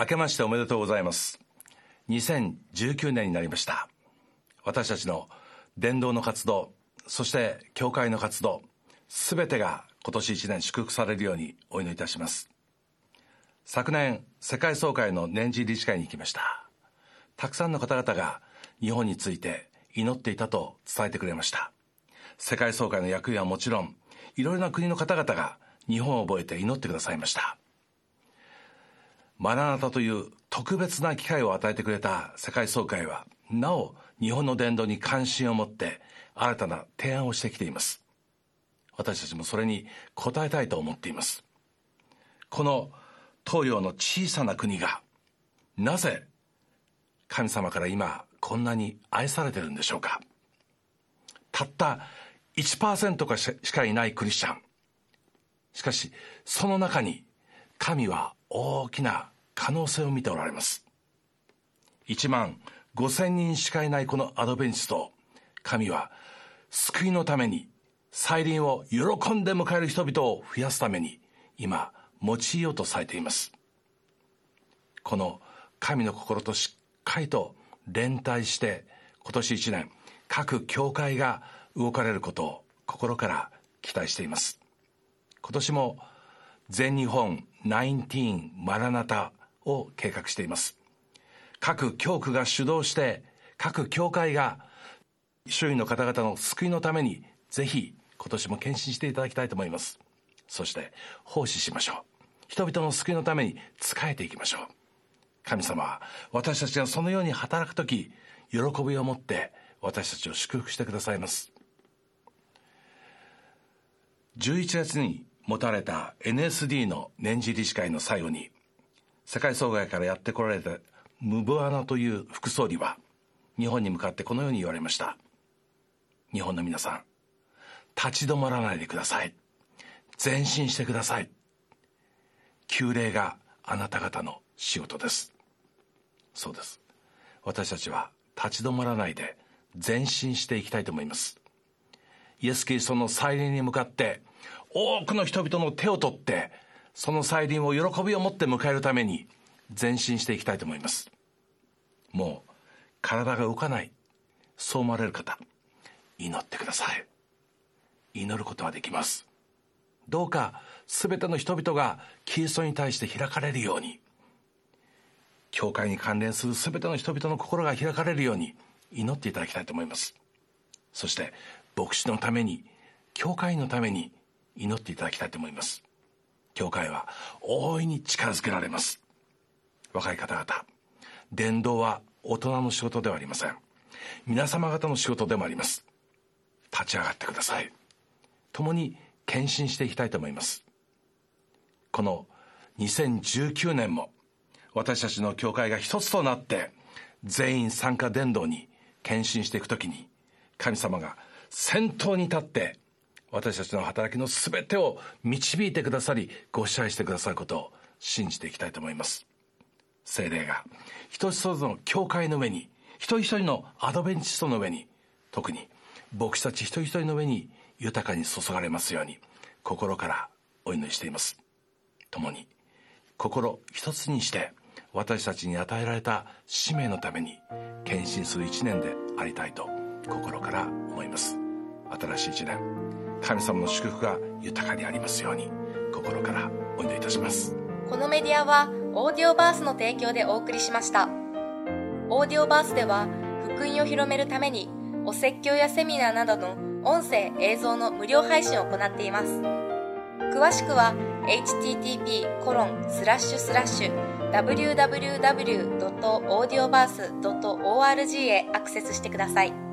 明けましておめでとうございます。2019年になりました。私たちの伝道の活動そして教会の活動すべてが今年一年祝福されるようにお祈りいたします。昨年世界総会の年次理事会に行きました。たくさんの方々が日本について祈っていたと伝えてくれました。世界総会の役員はもちろんいろいろな国の方々が日本を覚えて祈ってくださいました。マラナタという特別な機会を与えてくれた世界総会はなお日本の伝道に関心を持って新たな提案をしてきています。私たちもそれに応えたいと思っています。この東洋の小さな国がなぜ神様から今こんなに愛されてるんでしょうか。たった1%かしかいないクリスチャン。しかしその中に神は大きな可能性を見ておられます。1万5000人しかいないこのアドベンチスト。神は救いのために再臨を喜んで迎える人々を増やすために今用いようとされています。この神の心としっかりと連帯して今年1年各教会が動かれることを心から期待しています。今年も全日本19マラナタを計画しています。各教区が主導して各教会が周囲の方々の救いのためにぜひ今年も献身していただきたいと思います。そして奉仕しましょう。人々の救いのために仕えていきましょう。神様は私たちがそのように働く時喜びを持って私たちを祝福してくださいます。11月に持たれた NSD の年次理事会の最後に世界総会からやってこられたムブアナという副総理は日本に向かってこのように言われました。日本の皆さん立ち止まらないでください。前進してください。旧礼があなた方の仕事です。そうです。私たちは立ち止まらないで前進していきたいと思います。イエス・キリストの再臨に向かって多くの人々の手を取ってその再臨を喜びを持って迎えるために前進していきたいと思います。もう体が動かない。そう思われる方祈ってください。祈ることはできます。どうか全ての人々がキリストに対して開かれるように教会に関連する全ての人々の心が開かれるように祈っていただきたいと思います。そして牧師のために教会のために祈っていただきたいと思います。教会は大いに力づけられます。若い方々伝道は大人の仕事ではありません。皆様方の仕事でもあります。立ち上がってください。共に献身していきたいと思います。この2019年も私たちの教会が一つとなって全員参加伝道に献身していくときに神様が先頭に立って私たちの働きの全てを導いてくださりご支配してくださることを信じていきたいと思います。精霊が一つ一つの教会の上に一人一人のアドベンチストの上に特に牧師たち一人一人の上に豊かに注がれますように心からお祈りしています。共に心一つにして私たちに与えられた使命のために献身する一年でありたいと心から思います。新しい一年。神様の祝福が豊かにありますように心からお祈りいたします。このメディアはオーディオバースの提供でお送りしました。オーディオバースでは福音を広めるためにお説教やセミナーなどの音声映像の無料配信を行っています。詳しくは http コロンスラッシュスラッシュ www.audioverse.org へアクセスしてください。